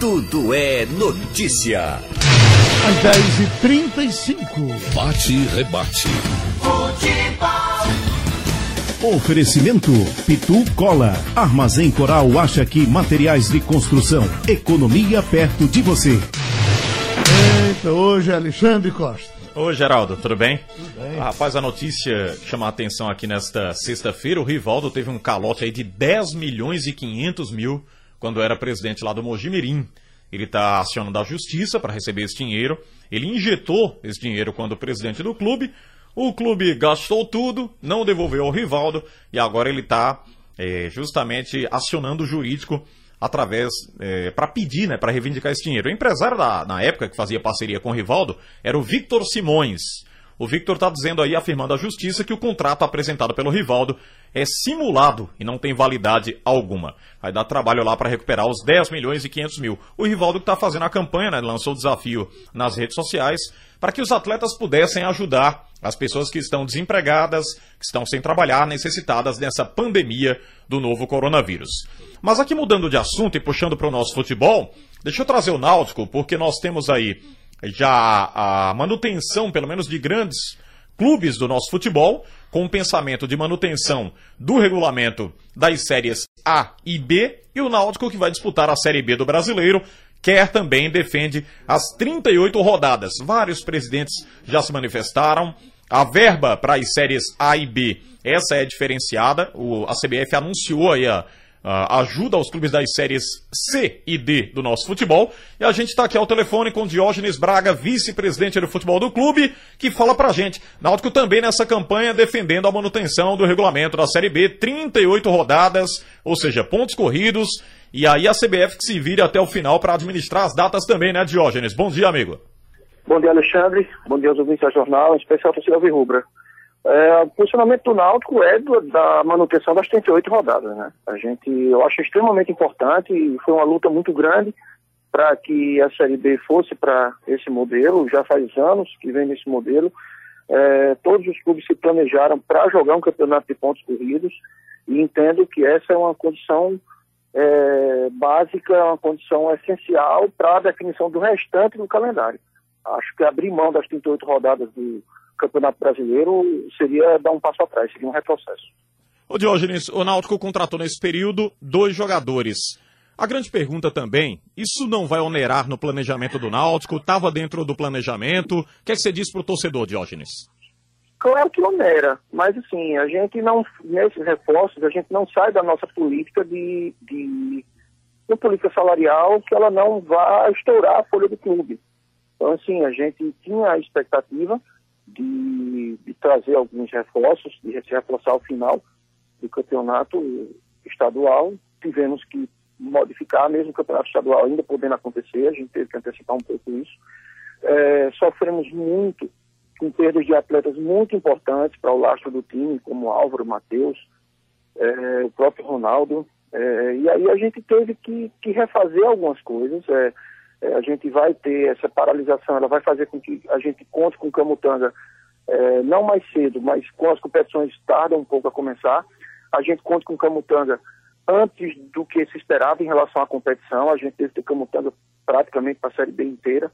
Tudo é notícia. Às 10h35. Bate e rebate. Oferecimento Pitu Cola. Armazém Coral acha que materiais de construção. Economia perto de você. Eita, hoje é Alexandre Costa. Ô Geraldo, tudo bem? Tudo bem. Ah, rapaz, a notícia que chama a atenção aqui nesta sexta-feira, o Rivaldo teve um calote aí de 10 milhões e 500 mil quando era presidente lá do Mojimirim. Ele está acionando a justiça para receber esse dinheiro. Ele injetou esse dinheiro quando presidente do clube. O clube gastou tudo, não devolveu ao Rivaldo e agora ele está é, justamente acionando o jurídico através é, para pedir, né, para reivindicar esse dinheiro. O empresário da, na época que fazia parceria com o Rivaldo era o Victor Simões. O Victor está dizendo aí, afirmando à justiça, que o contrato apresentado pelo Rivaldo é simulado e não tem validade alguma. Vai dar trabalho lá para recuperar os 10 milhões e 500 mil. O Rivaldo que está fazendo a campanha, né, lançou o desafio nas redes sociais para que os atletas pudessem ajudar as pessoas que estão desempregadas, que estão sem trabalhar, necessitadas nessa pandemia do novo coronavírus. Mas aqui mudando de assunto e puxando para o nosso futebol, deixa eu trazer o Náutico, porque nós temos aí já a manutenção, pelo menos de grandes clubes do nosso futebol, com o pensamento de manutenção do regulamento das séries A e B, e o Náutico que vai disputar a Série B do Brasileiro, quer também defende as 38 rodadas. Vários presidentes já se manifestaram. A verba para as séries A e B, essa é diferenciada. O, a CBF anunciou aí a, a ajuda aos clubes das séries C e D do nosso futebol. E a gente está aqui ao telefone com Diógenes Braga, vice-presidente do futebol do clube, que fala pra gente. Náutico também nessa campanha defendendo a manutenção do regulamento da Série B, 38 rodadas, ou seja, pontos corridos. E aí a CBF que se vire até o final para administrar as datas também, né, Diógenes? Bom dia, amigo. Bom dia, Alexandre. Bom dia aos ouvintes da jornal, em especial para o Rubra. É, o funcionamento do Náutico é do, da manutenção das 38 rodadas, né? A gente, eu acho extremamente importante e foi uma luta muito grande para que a Série B fosse para esse modelo, já faz anos que vem nesse modelo. É, todos os clubes se planejaram para jogar um campeonato de pontos corridos e entendo que essa é uma condição é, básica, uma condição essencial para a definição do restante do calendário. Acho que abrir mão das 38 rodadas do Campeonato Brasileiro seria dar um passo atrás, seria um retrocesso. Ô Diógenes, o Náutico contratou nesse período dois jogadores. A grande pergunta também, isso não vai onerar no planejamento do Náutico? Estava dentro do planejamento? O que, é que você diz para o torcedor, Diógenes? Claro que onera, mas assim, a gente não, nesses reforços, a gente não sai da nossa política de, de uma política salarial que ela não vá estourar a folha do clube. Então, assim, a gente tinha a expectativa de, de trazer alguns reforços, de reforçar o final do campeonato estadual. Tivemos que modificar, mesmo o campeonato estadual ainda podendo acontecer, a gente teve que antecipar um pouco isso. É, sofremos muito com perdas de atletas muito importantes para o lastro do time, como Álvaro, Matheus, é, o próprio Ronaldo. É, e aí a gente teve que, que refazer algumas coisas. É, a gente vai ter essa paralisação, ela vai fazer com que a gente conte com o Camutanga é, não mais cedo, mas com as competições tardam um pouco a começar. A gente conta com o Camutanga antes do que se esperava em relação à competição. A gente teve ter Camutanga praticamente para a Série B inteira.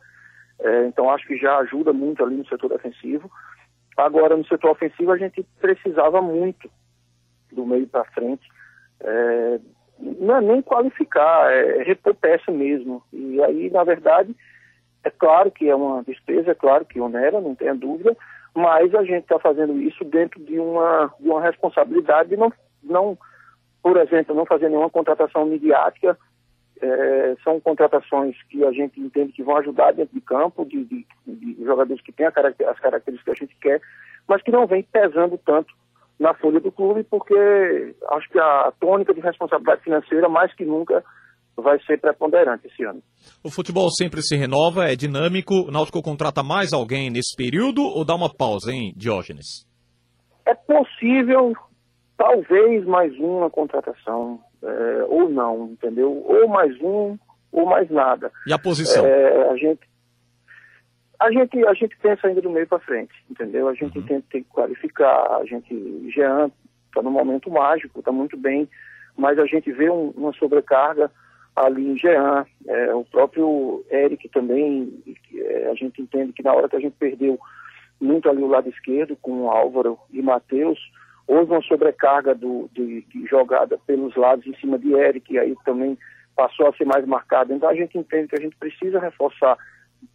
É, então acho que já ajuda muito ali no setor defensivo. Agora, no setor ofensivo, a gente precisava muito do meio para frente. É, não é nem qualificar, é repor peça mesmo. E aí, na verdade, é claro que é uma despesa, é claro que onera, não tenha dúvida, mas a gente está fazendo isso dentro de uma, de uma responsabilidade de não, não, por exemplo, não fazer nenhuma contratação midiática. É, são contratações que a gente entende que vão ajudar dentro de campo, de, de, de jogadores que têm as características que a gente quer, mas que não vem pesando tanto na folha do clube, porque acho que a tônica de responsabilidade financeira, mais que nunca, vai ser preponderante esse ano. O futebol sempre se renova, é dinâmico. O Náutico contrata mais alguém nesse período ou dá uma pausa, hein, Diógenes? É possível, talvez mais uma contratação, é, ou não, entendeu? Ou mais um, ou mais nada. E a posição? É, a gente a gente, a gente pensa ainda do meio para frente, entendeu? A gente uhum. tem, tem, que qualificar, a gente, Jean está no momento mágico, está muito bem, mas a gente vê um, uma sobrecarga ali em Jean, é, o próprio Eric também, é, a gente entende que na hora que a gente perdeu muito ali o lado esquerdo com Álvaro e Matheus, houve uma sobrecarga do, de, de, jogada pelos lados em cima de Eric, e aí também passou a ser mais marcado. Então a gente entende que a gente precisa reforçar,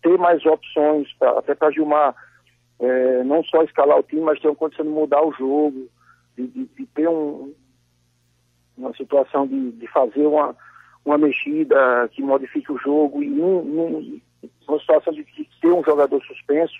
ter mais opções, pra, até para Gilmar é, não só escalar o time, mas ter uma condição de mudar o jogo, de, de, de ter um, uma situação de, de fazer uma, uma mexida que modifique o jogo e num, num, uma situação de, de ter um jogador suspenso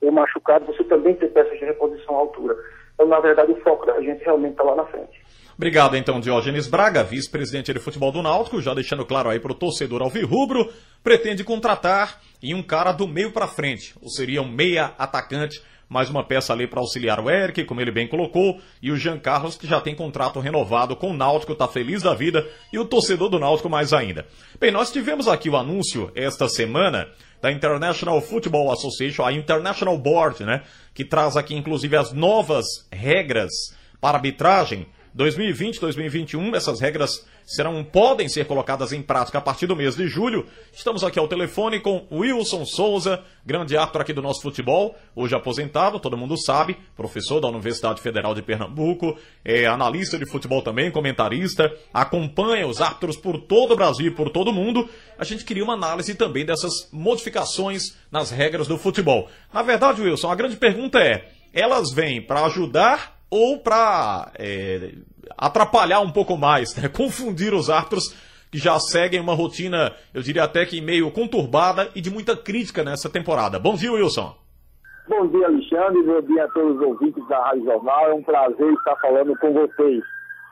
ou machucado, você também ter peças de reposição à altura. Então, na verdade, o foco da gente realmente está lá na frente. Obrigado, então, Diógenes Braga, vice-presidente de futebol do Náutico, já deixando claro aí para o torcedor alvirrubro, pretende contratar em um cara do meio para frente, ou seria um meia atacante, mais uma peça ali para auxiliar o Eric, como ele bem colocou, e o Jean Carlos, que já tem contrato renovado com o Náutico, está feliz da vida, e o torcedor do Náutico mais ainda. Bem, nós tivemos aqui o anúncio esta semana da International Football Association, a International Board, né, que traz aqui inclusive as novas regras para arbitragem 2020, 2021, essas regras serão podem ser colocadas em prática a partir do mês de julho. Estamos aqui ao telefone com Wilson Souza, grande árbitro aqui do nosso futebol, hoje aposentado, todo mundo sabe, professor da Universidade Federal de Pernambuco, é analista de futebol também, comentarista, acompanha os árbitros por todo o Brasil e por todo o mundo. A gente queria uma análise também dessas modificações nas regras do futebol. Na verdade, Wilson, a grande pergunta é: elas vêm para ajudar ou para é, atrapalhar um pouco mais, né? confundir os árbitros que já seguem uma rotina, eu diria até que meio conturbada e de muita crítica nessa temporada. Bom dia, Wilson. Bom dia, Alexandre. Bom dia a todos os ouvintes da Rádio Jornal. É um prazer estar falando com vocês.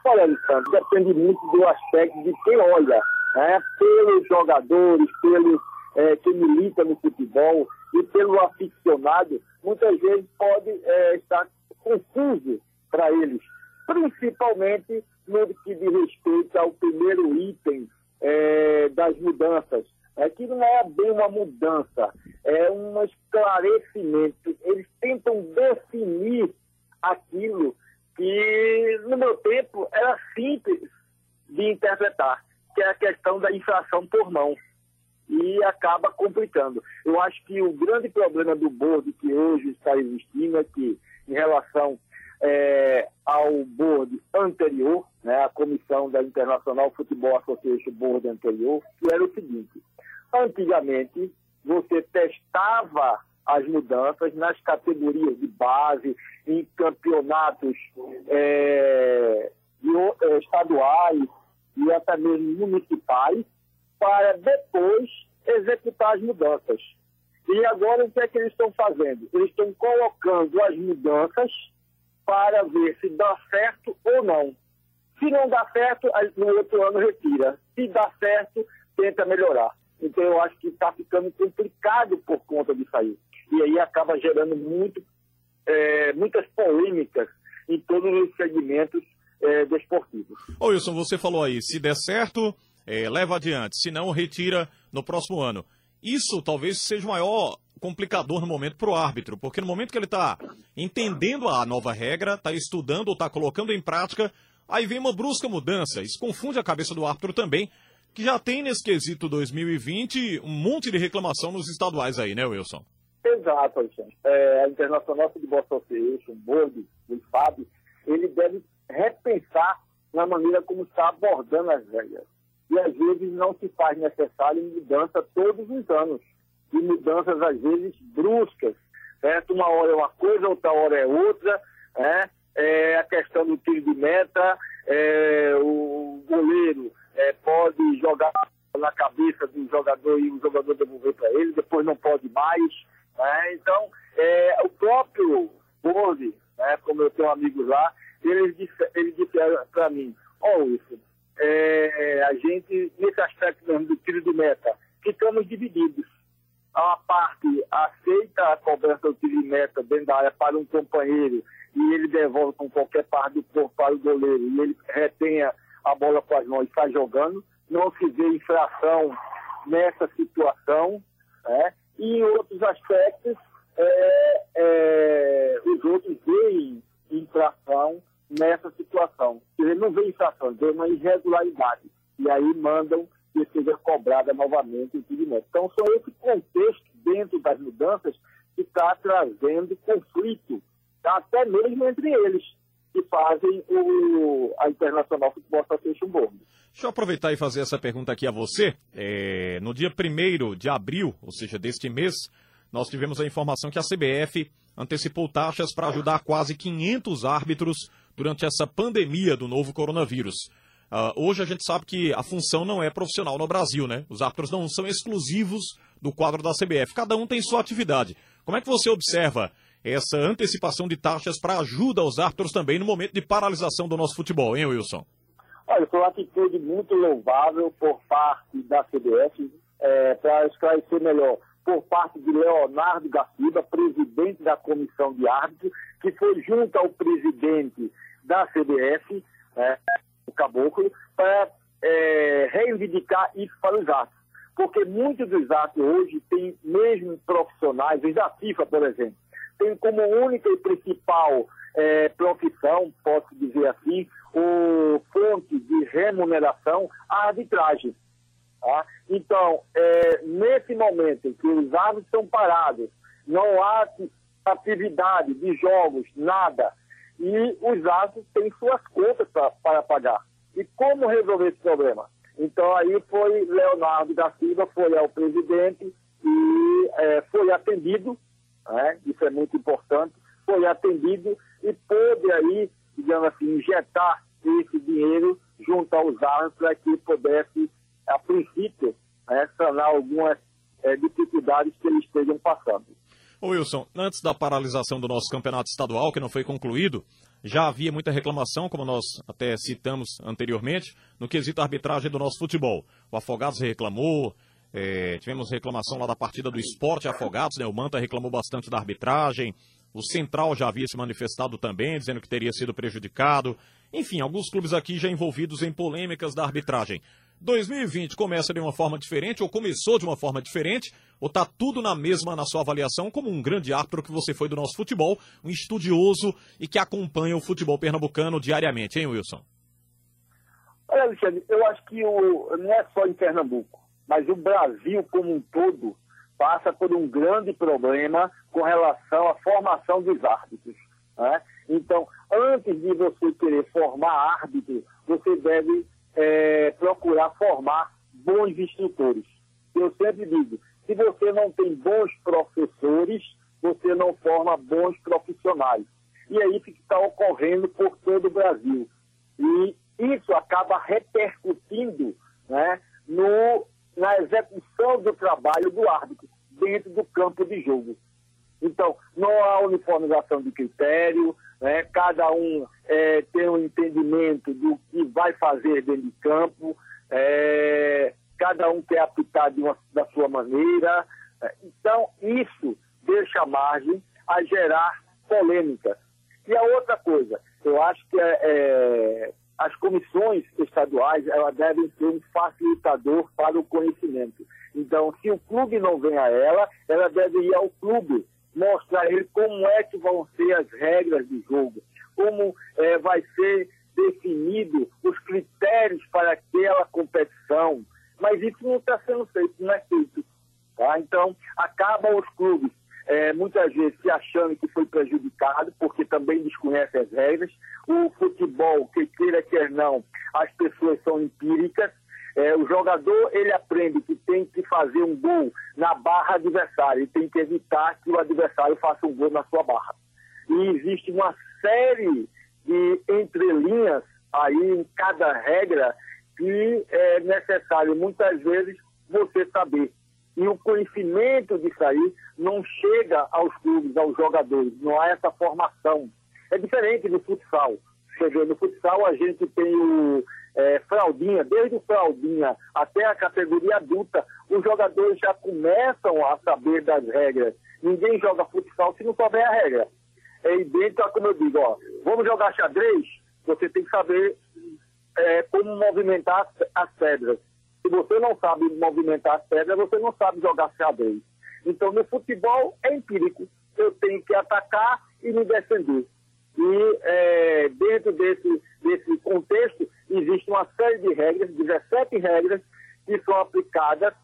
Olha, Alexandre, depende muito do aspecto de quem olha, né? pelos jogadores, pelos é, que milita no futebol e pelo aficionado, muitas vezes pode é, estar confuso para eles, principalmente no que diz respeito ao primeiro item é, das mudanças. É que não é bem uma mudança, é um esclarecimento. Eles tentam definir aquilo que, no meu tempo, era simples de interpretar, que é a questão da infração por mão. E acaba complicando. Eu acho que o grande problema do board que hoje está existindo é que, em relação é, ao board anterior, né, a comissão da Internacional Futebol Association Board anterior, que era o seguinte: antigamente você testava as mudanças nas categorias de base, em campeonatos é, é estaduais e até mesmo municipais, para depois executar as mudanças. E agora o que é que eles estão fazendo? Eles estão colocando as mudanças para ver se dá certo ou não. Se não dá certo, no outro ano retira. Se dá certo, tenta melhorar. Então eu acho que está ficando complicado por conta disso aí. E aí acaba gerando muito, é, muitas polêmicas em todos os segmentos é, desportivos. Ô Wilson, você falou aí, se der certo, é, leva adiante, se não, retira no próximo ano. Isso talvez seja o maior complicador no momento para o árbitro, porque no momento que ele está entendendo a nova regra, está estudando ou está colocando em prática, aí vem uma brusca mudança. Isso confunde a cabeça do árbitro também, que já tem nesse quesito 2020 um monte de reclamação nos estaduais aí, né, Wilson? Exato, Alexandre. É, a Internacional Futebol Association, Board, o FAB, ele deve repensar na maneira como está abordando as regras. E às vezes não se faz necessário mudança todos os anos de mudanças, às vezes, bruscas. Certo? Uma hora é uma coisa, outra hora é outra. Né? É a questão do tiro de meta, é, o goleiro é, pode jogar na cabeça do jogador e o jogador devolver para ele, depois não pode mais. Né? Então, é, o próprio Borde, né, como eu tenho amigos lá, eles disse para mim, ó oh, isso, é, a gente, nesse aspecto mesmo do tiro de meta, ficamos divididos a parte aceita a cobrança do tiro de meta dentro da área para um companheiro e ele devolve com qualquer parte do corpo para o goleiro e ele retenha a bola com as mãos e sai jogando, não se vê infração nessa situação, né? e em outros aspectos, é, é, os outros veem infração nessa situação. Quer dizer, não vê infração, vê uma irregularidade. E aí mandam que seja cobrada novamente o impedimento. Então, são esse contexto dentro das mudanças que está trazendo conflito, até mesmo entre eles, que fazem o, a Internacional Futebol Association Board. Deixa eu aproveitar e fazer essa pergunta aqui a você. É, no dia 1 de abril, ou seja, deste mês, nós tivemos a informação que a CBF antecipou taxas para ajudar quase 500 árbitros durante essa pandemia do novo coronavírus. Uh, hoje a gente sabe que a função não é profissional no Brasil, né? Os árbitros não são exclusivos do quadro da CBF. Cada um tem sua atividade. Como é que você observa essa antecipação de taxas para ajuda aos árbitros também no momento de paralisação do nosso futebol, hein, Wilson? Olha, foi uma atitude muito louvável por parte da CBF, é, para esclarecer melhor, por parte de Leonardo Garcia, presidente da comissão de árbitros, que foi junto ao presidente da CBF, é, o Caboclo, para é, reivindicar isso para os árbitros. Porque muitos dos árbitros hoje têm mesmo profissionais, os da FIFA, por exemplo, tem como única e principal é, profissão, posso dizer assim, o fonte de remuneração a arbitragem. Tá? Então, é, nesse momento em que os árbitros estão parados, não há atividade de jogos, nada, e os árbitros têm suas contas pra, para pagar. E como resolver esse problema? Então aí foi Leonardo da Silva, foi ao presidente e é, foi atendido né? isso é muito importante, foi atendido e pôde aí, digamos assim, injetar esse dinheiro junto aos árvores para que pudesse, a princípio, né, sanar algumas é, dificuldades que eles estejam passando. Ô Wilson, antes da paralisação do nosso campeonato estadual, que não foi concluído, já havia muita reclamação, como nós até citamos anteriormente, no quesito arbitragem do nosso futebol. O Afogados reclamou, é, tivemos reclamação lá da partida do Esporte Afogados, né? O Manta reclamou bastante da arbitragem. O Central já havia se manifestado também, dizendo que teria sido prejudicado. Enfim, alguns clubes aqui já envolvidos em polêmicas da arbitragem. 2020 começa de uma forma diferente, ou começou de uma forma diferente, ou tá tudo na mesma na sua avaliação, como um grande árbitro que você foi do nosso futebol, um estudioso e que acompanha o futebol pernambucano diariamente, hein, Wilson? Olha, Alexandre, eu acho que o, não é só em Pernambuco mas o Brasil como um todo passa por um grande problema com relação à formação dos árbitros. Né? Então, antes de você querer formar árbitro, você deve é, procurar formar bons instrutores. Eu sempre digo, se você não tem bons professores, você não forma bons profissionais. E aí fica está ocorrendo por todo o Brasil. E isso acaba repercutindo né, no na execução do trabalho do árbitro dentro do campo de jogo. Então, não há uniformização de critério, né? cada um é, tem um entendimento do que vai fazer dentro de campo, é, cada um quer apitar uma, da sua maneira. É, então, isso deixa margem a gerar polêmicas. E a outra coisa, eu acho que é, é as comissões estaduais elas devem ser um facilitador para o conhecimento. Então, se o clube não vem a ela, ela deve ir ao clube, mostrar a ele como é que vão ser as regras de jogo, como é, vai ser definido os critérios para aquela competição. Mas isso não está sendo feito, não é feito. Tá? Então, acabam os clubes é, muitas vezes se achando que foi prejudicado, porque também desconhece as regras. O futebol, que queira quer não, as pessoas são empíricas. É, o jogador ele aprende que tem que fazer um gol na barra adversária e tem que evitar que o adversário faça um gol na sua barra. E existe uma série de entrelinhas aí em cada regra que é necessário muitas vezes você saber e o conhecimento disso aí não chega aos clubes, aos jogadores, não há essa formação. É diferente do futsal. No futsal a gente tem o é, fraldinha, desde o fraldinha até a categoria adulta, os jogadores já começam a saber das regras. Ninguém joga futsal se não souber a regra. É idêntico a como eu digo, ó, vamos jogar xadrez, você tem que saber é, como movimentar as pedras. Se você não sabe movimentar as pedras, você não sabe jogar xadrez. Então, no futebol é empírico. Eu tenho que atacar e me defender. E é, dentro desse, desse contexto, existe uma série de regras, 17 regras, que são aplicadas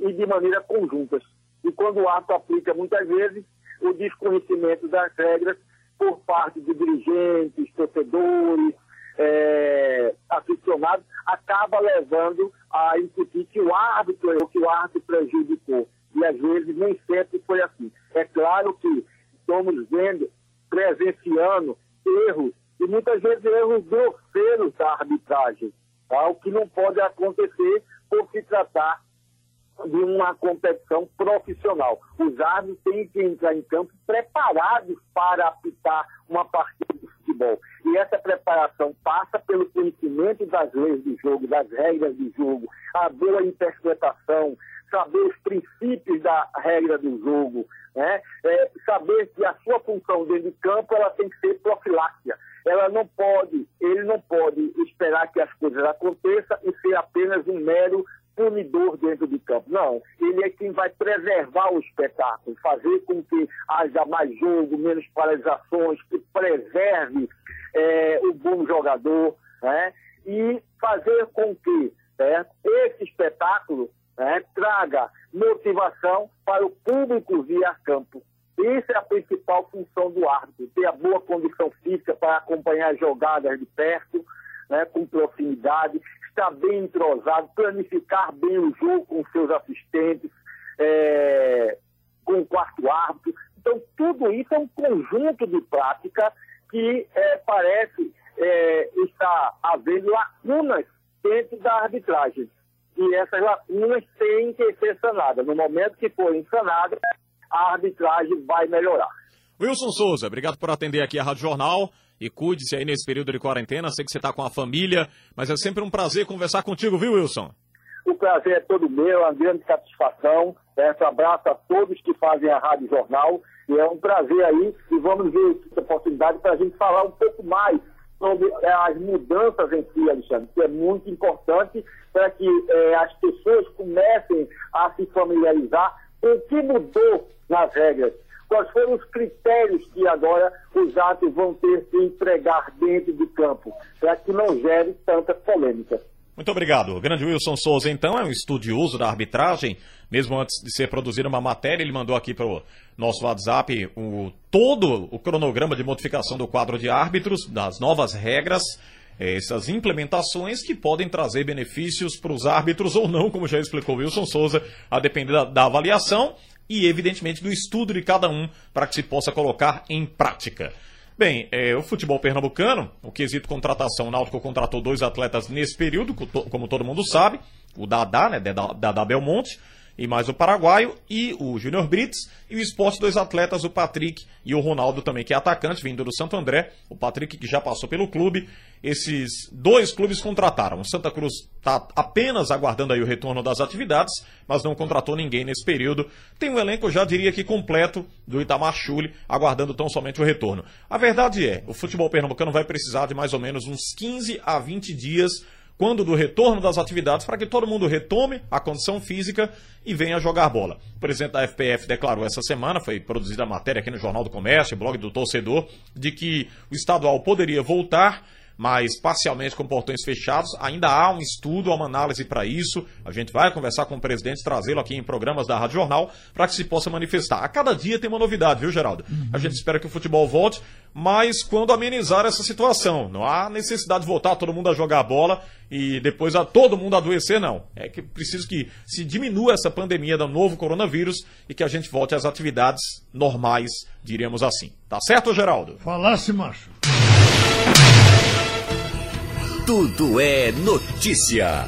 e de maneira conjuntas. E quando o árbitro aplica muitas vezes, o desconhecimento das regras por parte de dirigentes, torcedores, é, aficionados, acaba levando a incutir que o árbitro errou, que o árbitro prejudicou. E às vezes nem sempre foi assim. É claro que estamos vendo, presenciando erros, e muitas vezes erros grosseiros da arbitragem, tá? o que não pode acontecer por se tratar de uma competição profissional. Os árbitros têm que entrar em campo preparados para apitar uma partida de futebol. E essa preparação passa pelo conhecimento das leis do jogo, das regras do jogo, a boa interpretação, saber os princípios da regra do jogo, né? É, saber que a sua função dentro de campo ela tem que ser profiláxia. Ela não pode, ele não pode esperar que as coisas aconteçam e ser apenas um mero punidor dentro de campo. Não, ele é quem vai preservar o espetáculo, fazer com que haja mais jogo, menos paralisações, que preserve é, o bom jogador, né? e fazer com que esse espetáculo né, traga motivação para o público via campo. Isso é a principal função do árbitro, ter a boa condição física para acompanhar as jogadas de perto, né, com proximidade, estar bem entrosado, planificar bem o jogo com seus assistentes, é, com o quarto árbitro. Então, tudo isso é um conjunto de prática que é, parece é, estar havendo lacunas dentro da arbitragem. E essas lacunas têm que ser sanadas. No momento que forem sanadas, a arbitragem vai melhorar. Wilson Souza, obrigado por atender aqui a Rádio Jornal e cuide-se aí nesse período de quarentena. Sei que você está com a família, mas é sempre um prazer conversar contigo, viu, Wilson? O prazer é todo meu, é uma grande satisfação. Peço abraço a todos que fazem a Rádio Jornal. E é um prazer aí. E vamos ver essa oportunidade para a gente falar um pouco mais sobre é, as mudanças em si, Alexandre, que é muito importante para que é, as pessoas comecem a se familiarizar com o que mudou nas regras quais foram os critérios que agora os atos vão ter que empregar dentro de campo, para que não gere tanta polêmica. Muito obrigado. O grande Wilson Souza, então, é um estudioso da arbitragem. Mesmo antes de ser produzida uma matéria, ele mandou aqui para o nosso WhatsApp o, todo o cronograma de modificação do quadro de árbitros, das novas regras, eh, essas implementações que podem trazer benefícios para os árbitros ou não, como já explicou Wilson Souza, a depender da, da avaliação e, evidentemente, do estudo de cada um para que se possa colocar em prática. Bem, é, o futebol pernambucano, o quesito contratação, o Náutico contratou dois atletas nesse período, como todo mundo sabe, o Dadá, né, Dadá Belmonte, e mais o paraguaio, e o Júnior Brits, e o esporte dois atletas, o Patrick e o Ronaldo também, que é atacante, vindo do Santo André, o Patrick que já passou pelo clube. Esses dois clubes contrataram. O Santa Cruz está apenas aguardando aí o retorno das atividades, mas não contratou ninguém nesse período. Tem um elenco, já diria que completo, do Itamar Chule, aguardando tão somente o retorno. A verdade é, o futebol pernambucano vai precisar de mais ou menos uns 15 a 20 dias quando do retorno das atividades, para que todo mundo retome a condição física e venha jogar bola. O presidente da FPF declarou essa semana, foi produzida a matéria aqui no Jornal do Comércio, blog do torcedor, de que o estadual poderia voltar mas parcialmente com portões fechados. Ainda há um estudo, uma análise para isso. A gente vai conversar com o presidente, trazê-lo aqui em programas da Rádio Jornal para que se possa manifestar. A cada dia tem uma novidade, viu, Geraldo? Uhum. A gente espera que o futebol volte, mas quando amenizar essa situação. Não há necessidade de voltar todo mundo a jogar bola e depois a todo mundo adoecer, não. É que preciso que se diminua essa pandemia do novo coronavírus e que a gente volte às atividades normais, diríamos assim. Tá certo, Geraldo? Falasse, macho. Tudo é notícia.